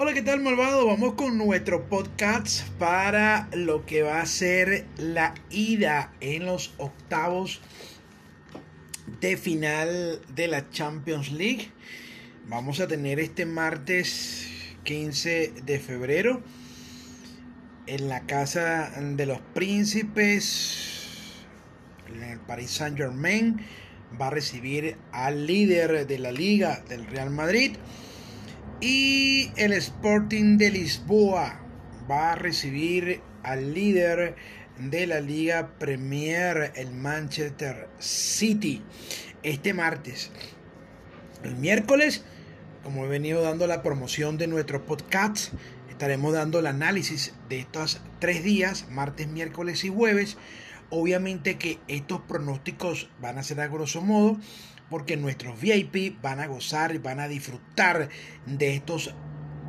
Hola, ¿qué tal malvado? Vamos con nuestro podcast para lo que va a ser la ida en los octavos de final de la Champions League. Vamos a tener este martes 15 de febrero en la casa de los príncipes, en el Paris Saint Germain, va a recibir al líder de la liga del Real Madrid y el Sporting de Lisboa va a recibir al líder de la Liga Premier, el Manchester City, este martes. El miércoles, como he venido dando la promoción de nuestro podcast, estaremos dando el análisis de estos tres días, martes, miércoles y jueves. Obviamente que estos pronósticos van a ser a grosso modo porque nuestros VIP van a gozar y van a disfrutar de estos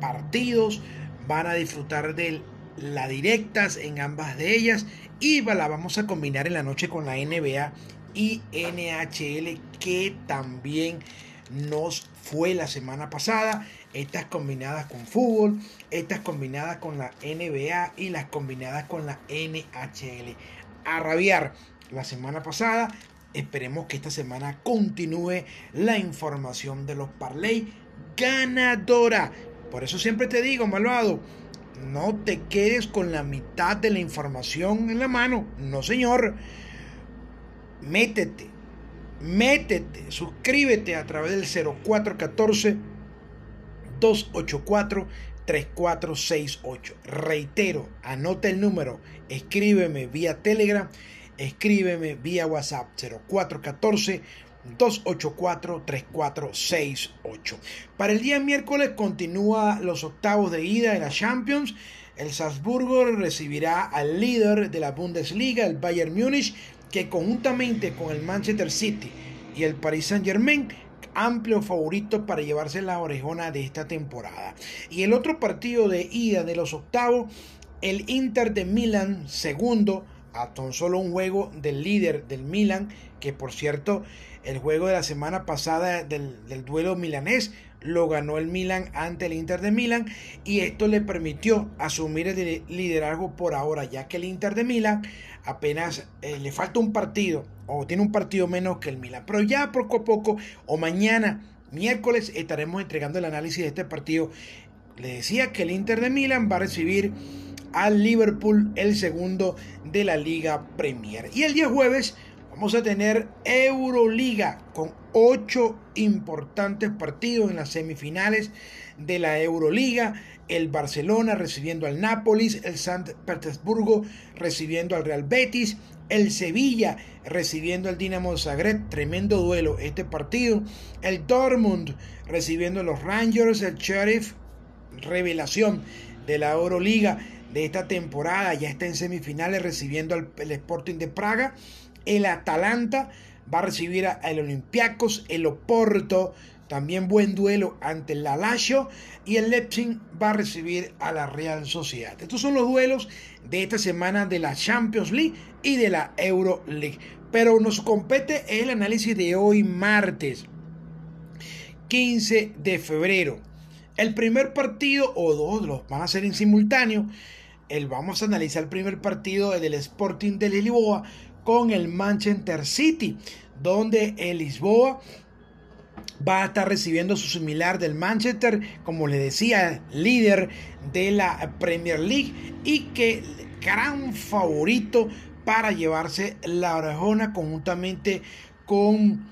partidos, van a disfrutar de las directas en ambas de ellas y la vamos a combinar en la noche con la NBA y NHL que también nos fue la semana pasada. Estas combinadas con fútbol, estas combinadas con la NBA y las combinadas con la NHL. A rabiar la semana pasada Esperemos que esta semana continúe la información de los parlay ganadora. Por eso siempre te digo, malvado, no te quedes con la mitad de la información en la mano. No, señor. Métete, métete, suscríbete a través del 0414 284 3468. Reitero, anota el número, escríbeme vía Telegram escríbeme vía WhatsApp 0414 284-3468. Para el día miércoles continúa los octavos de ida de la Champions. El Salzburgo recibirá al líder de la Bundesliga, el Bayern Múnich, que conjuntamente con el Manchester City y el Paris Saint Germain, amplio favorito para llevarse la orejona de esta temporada. Y el otro partido de ida de los octavos, el Inter de Milán, segundo, a tan solo un juego del líder del Milan, que por cierto, el juego de la semana pasada del, duelo milanés lo ganó el Milan ante el Inter de Milán y esto le permitió asumir el liderazgo por ahora, ya que el Inter de Milán apenas eh, le falta un partido o tiene un partido menos que el Milan, pero ya poco a poco o mañana miércoles estaremos entregando el análisis de este partido. Le decía que el Inter de Milán va a recibir al Liverpool, el segundo de la Liga Premier. Y el día jueves vamos a tener Euroliga con ocho importantes partidos en las semifinales de la Euroliga. El Barcelona recibiendo al Nápoles, el San Petersburgo recibiendo al Real Betis, el Sevilla recibiendo al Dinamo Zagreb, tremendo duelo este partido. El Dortmund recibiendo a los Rangers, el Sheriff, revelación de la Euroliga de esta temporada. Ya está en semifinales recibiendo al Sporting de Praga. El Atalanta va a recibir al Olympiacos. El Oporto, también buen duelo ante el Lazio. Y el Leipzig va a recibir a la Real Sociedad. Estos son los duelos de esta semana de la Champions League y de la Euro League. Pero nos compete el análisis de hoy martes 15 de febrero. El primer partido o dos los van a ser en simultáneo el, vamos a analizar el primer partido del Sporting de Lisboa con el Manchester City, donde el Lisboa va a estar recibiendo su similar del Manchester, como le decía, líder de la Premier League y que gran favorito para llevarse la orejona conjuntamente con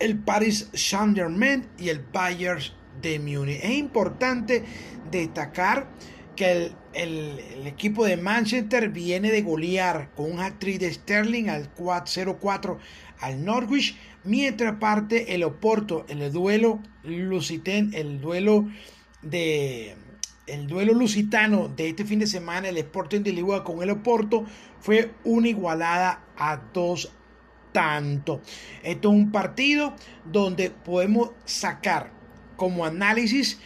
el Paris Saint-Germain y el Bayern de Múnich. Es importante destacar que el, equipo de Manchester viene de golear con un actriz de Sterling al 0-4 al Norwich, mientras parte el Oporto el duelo Luciten, el duelo de el duelo lusitano de este fin de semana, el Sporting de Lisboa con el Oporto, fue una igualada a dos tanto. Esto es un partido donde podemos sacar como análisis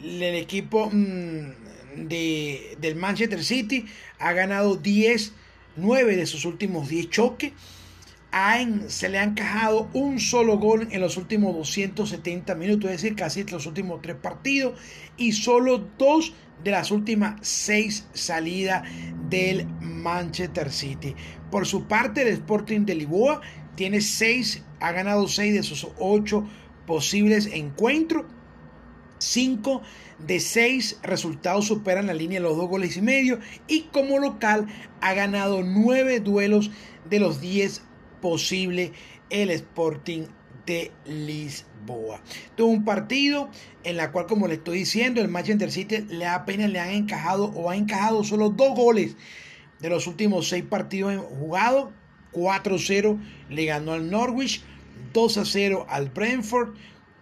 el equipo mm, de, del Manchester City ha ganado 10, 9 de sus últimos 10 choques. se le ha encajado un solo gol en los últimos 270 minutos, es decir, casi los últimos tres partidos, y solo dos de las últimas seis salidas del Manchester City. Por su parte, el Sporting de Lisboa tiene seis, ha ganado seis de sus ocho posibles encuentros. Cinco de seis resultados superan la línea de los dos goles y medio. Y como local ha ganado nueve duelos de los diez posibles el Sporting de Lisboa. Tuvo un partido en la cual, como le estoy diciendo, el Manchester City le apenas le han encajado o ha encajado solo dos goles de los últimos seis partidos jugados. 4-0 le ganó al Norwich, 2-0 al Brentford,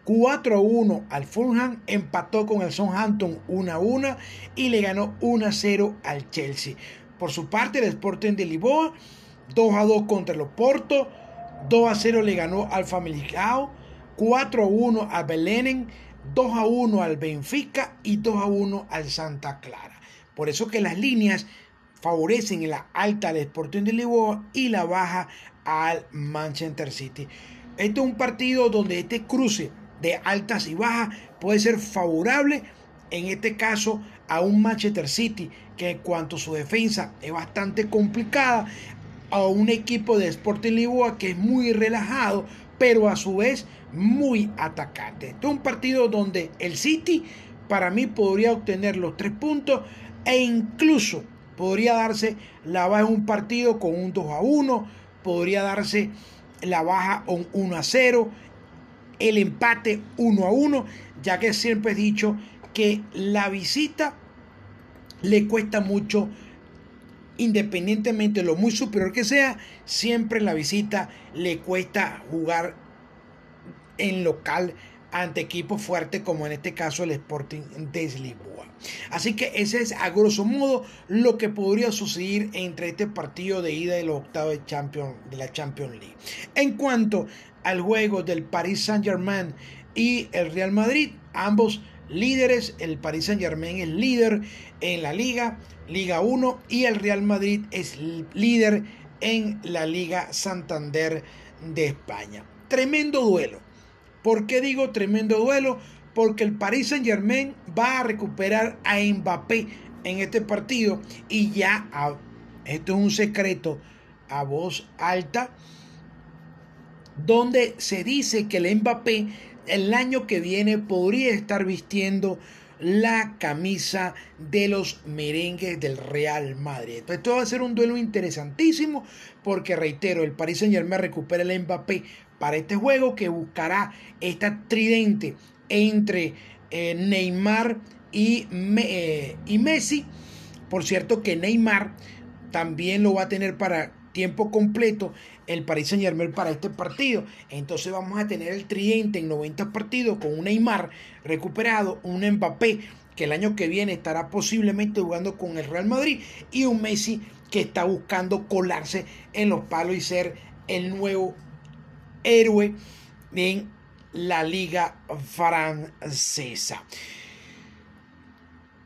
4-1 al Fulham, empató con el Southampton 1-1 y le ganó 1-0 al Chelsea. Por su parte, el Sporting de Lisboa 2-2 contra el Oporto, 2-0 le ganó al Famalicão, 4-1 al Belenen, 2-1 al Benfica y 2-1 al Santa Clara. Por eso que las líneas favorecen la alta al Sporting de Lisboa y la baja al Manchester City. Este es un partido donde este cruce de altas y bajas puede ser favorable, en este caso, a un Manchester City que en cuanto a su defensa es bastante complicada, a un equipo de Sporting Lisboa que es muy relajado, pero a su vez muy atacante. Este es un partido donde el City para mí podría obtener los tres puntos e incluso podría darse la baja en un partido con un 2 a 1, podría darse la baja un 1 a 0, el empate 1 a 1, ya que siempre he dicho que la visita le cuesta mucho, independientemente de lo muy superior que sea, siempre la visita le cuesta jugar en local ante equipos fuertes como en este caso el Sporting de Lisboa. Así que ese es a grosso modo lo que podría suceder entre este partido de ida de los octavos de, Champions, de la Champions League. En cuanto al juego del Paris Saint Germain y el Real Madrid, ambos líderes, el Paris Saint Germain es líder en la liga, Liga 1, y el Real Madrid es líder en la Liga Santander de España. Tremendo duelo. ¿Por qué digo tremendo duelo? porque el Paris Saint Germain va a recuperar a Mbappé en este partido y ya, esto es un secreto a voz alta, donde se dice que el Mbappé el año que viene podría estar vistiendo la camisa de los merengues del Real Madrid. esto va a ser un duelo interesantísimo porque reitero, el Paris Saint Germain recupera el Mbappé para este juego que buscará esta tridente entre eh, Neymar y, eh, y Messi. Por cierto que Neymar también lo va a tener para tiempo completo el Paris Saint Germain para este partido. Entonces vamos a tener el tridente en 90 partidos con un Neymar recuperado, un Mbappé que el año que viene estará posiblemente jugando con el Real Madrid y un Messi que está buscando colarse en los palos y ser el nuevo héroe en la liga francesa.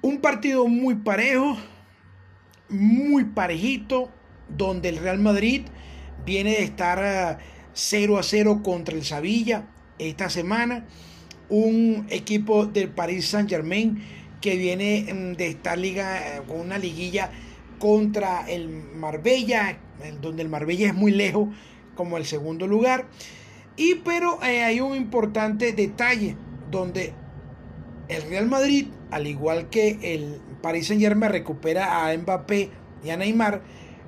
Un partido muy parejo, muy parejito, donde el Real Madrid viene de estar 0 eh, a 0 contra el Sevilla esta semana. Un equipo del Paris Saint Germain que viene mm, de esta liga eh, con una liguilla contra el Marbella, donde el Marbella es muy lejos como el segundo lugar. Y pero eh, hay un importante detalle donde el Real Madrid, al igual que el Paris Saint Germain recupera a Mbappé y a Neymar,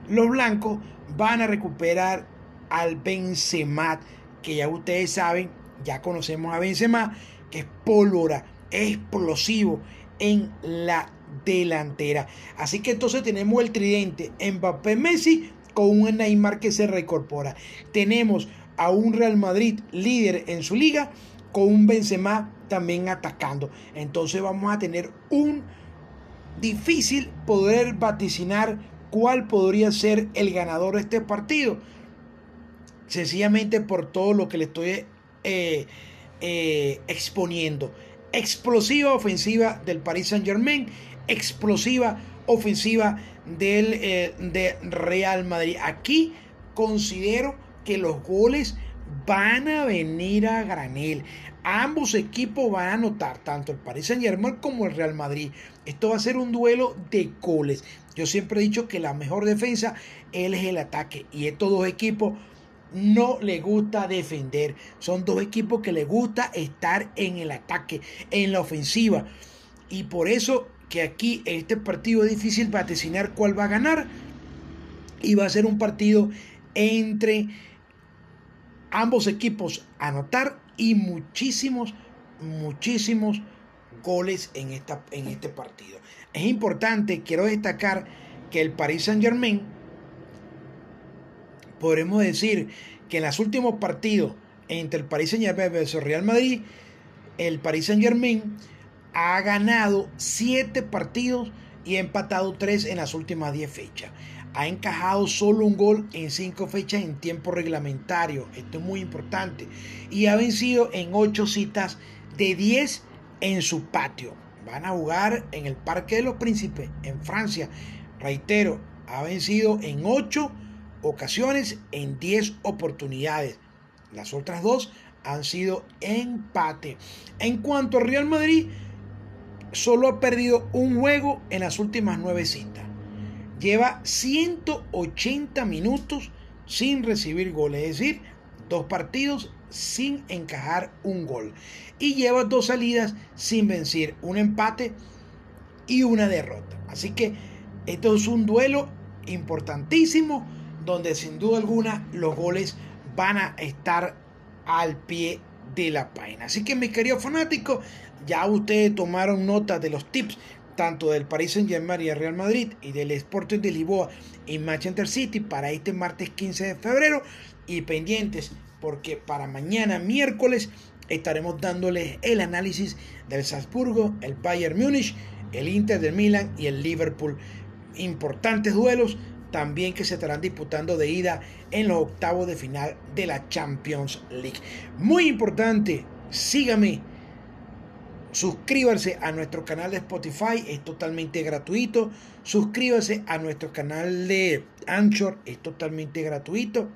los blancos van a recuperar al Benzema, que ya ustedes saben, ya conocemos a Benzema, que es pólvora, explosivo en la delantera. Así que entonces tenemos el tridente Mbappé Messi con un Neymar que se reincorpora. Tenemos a un Real Madrid líder en su liga con un Benzema también atacando. Entonces vamos a tener un difícil poder vaticinar cuál podría ser el ganador de este partido. Sencillamente por todo lo que le estoy eh, eh, exponiendo. Explosiva ofensiva del Paris Saint Germain. Explosiva ofensiva del eh, Real Madrid. Aquí considero que los goles van a venir a granel. Ambos equipos van a anotar, tanto el Paris Saint Germain como el Real Madrid. Esto va a ser un duelo de goles. Yo siempre he dicho que la mejor defensa es el ataque. Y estos dos equipos no les gusta defender. Son dos equipos que les gusta estar en el ataque, en la ofensiva. Y por eso que aquí este partido es difícil vaticinar cuál va a ganar. Y va a ser un partido entre ambos equipos anotar y muchísimos, muchísimos goles en, esta, en este partido. Es importante, quiero destacar que el Paris Saint Germain, podremos decir que en los últimos partidos entre el Paris Saint Germain y el Real Madrid, el Paris Saint Germain ha ganado 7 partidos y ha empatado 3 en las últimas 10 fechas ha encajado solo un gol en cinco fechas en tiempo reglamentario. Esto es muy importante. Y ha vencido en ocho citas de 10 en su patio. Van a jugar en el Parque de los Príncipes, en Francia. Reitero, ha vencido en ocho ocasiones en 10 oportunidades. Las otras dos han sido empate. En cuanto al Real Madrid, solo ha perdido un juego en las últimas nueve citas lleva 180 minutos sin recibir goles, es decir, dos partidos sin encajar un gol. Y lleva dos salidas sin vencer, un empate y una derrota. Así que esto es un duelo importantísimo donde sin duda alguna los goles van a estar al pie de la página. Así que mis queridos fanáticos, ya ustedes tomaron nota de los tips tanto del Paris Saint-Germain y el Real Madrid y del Sporting de Lisboa y Manchester City para este martes 15 de febrero y pendientes porque para mañana miércoles estaremos dándoles el análisis del Salzburgo, el Bayern Múnich, el Inter del Milan y el Liverpool. Importantes duelos también que se estarán disputando de ida en los octavos de final de la Champions League. Muy importante, sígame Suscríbase a nuestro canal de Spotify, es totalmente gratuito. Suscríbase a nuestro canal de Anchor, es totalmente gratuito.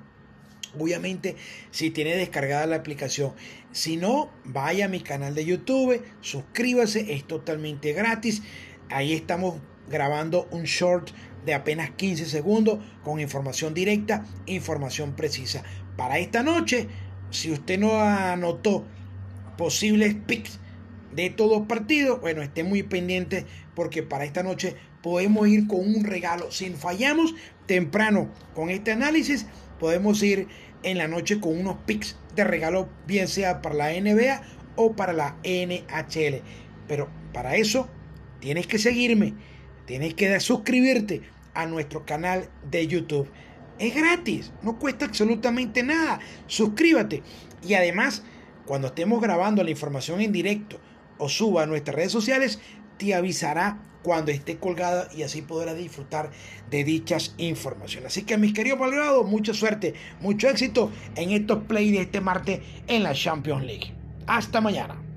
Obviamente, si tiene descargada la aplicación. Si no, vaya a mi canal de YouTube, suscríbase, es totalmente gratis. Ahí estamos grabando un short de apenas 15 segundos con información directa, información precisa. Para esta noche, si usted no anotó posibles picks de todos partidos, bueno, esté muy pendiente porque para esta noche podemos ir con un regalo. Si fallamos temprano con este análisis, podemos ir en la noche con unos picks de regalo, bien sea para la NBA o para la NHL. Pero para eso tienes que seguirme, tienes que suscribirte a nuestro canal de YouTube. Es gratis, no cuesta absolutamente nada. Suscríbete. Y además, cuando estemos grabando la información en directo, o suba a nuestras redes sociales, te avisará cuando esté colgada y así podrás disfrutar de dichas informaciones. Así que mis queridos malgrados, mucha suerte, mucho éxito en estos play de este martes en la Champions League. Hasta mañana.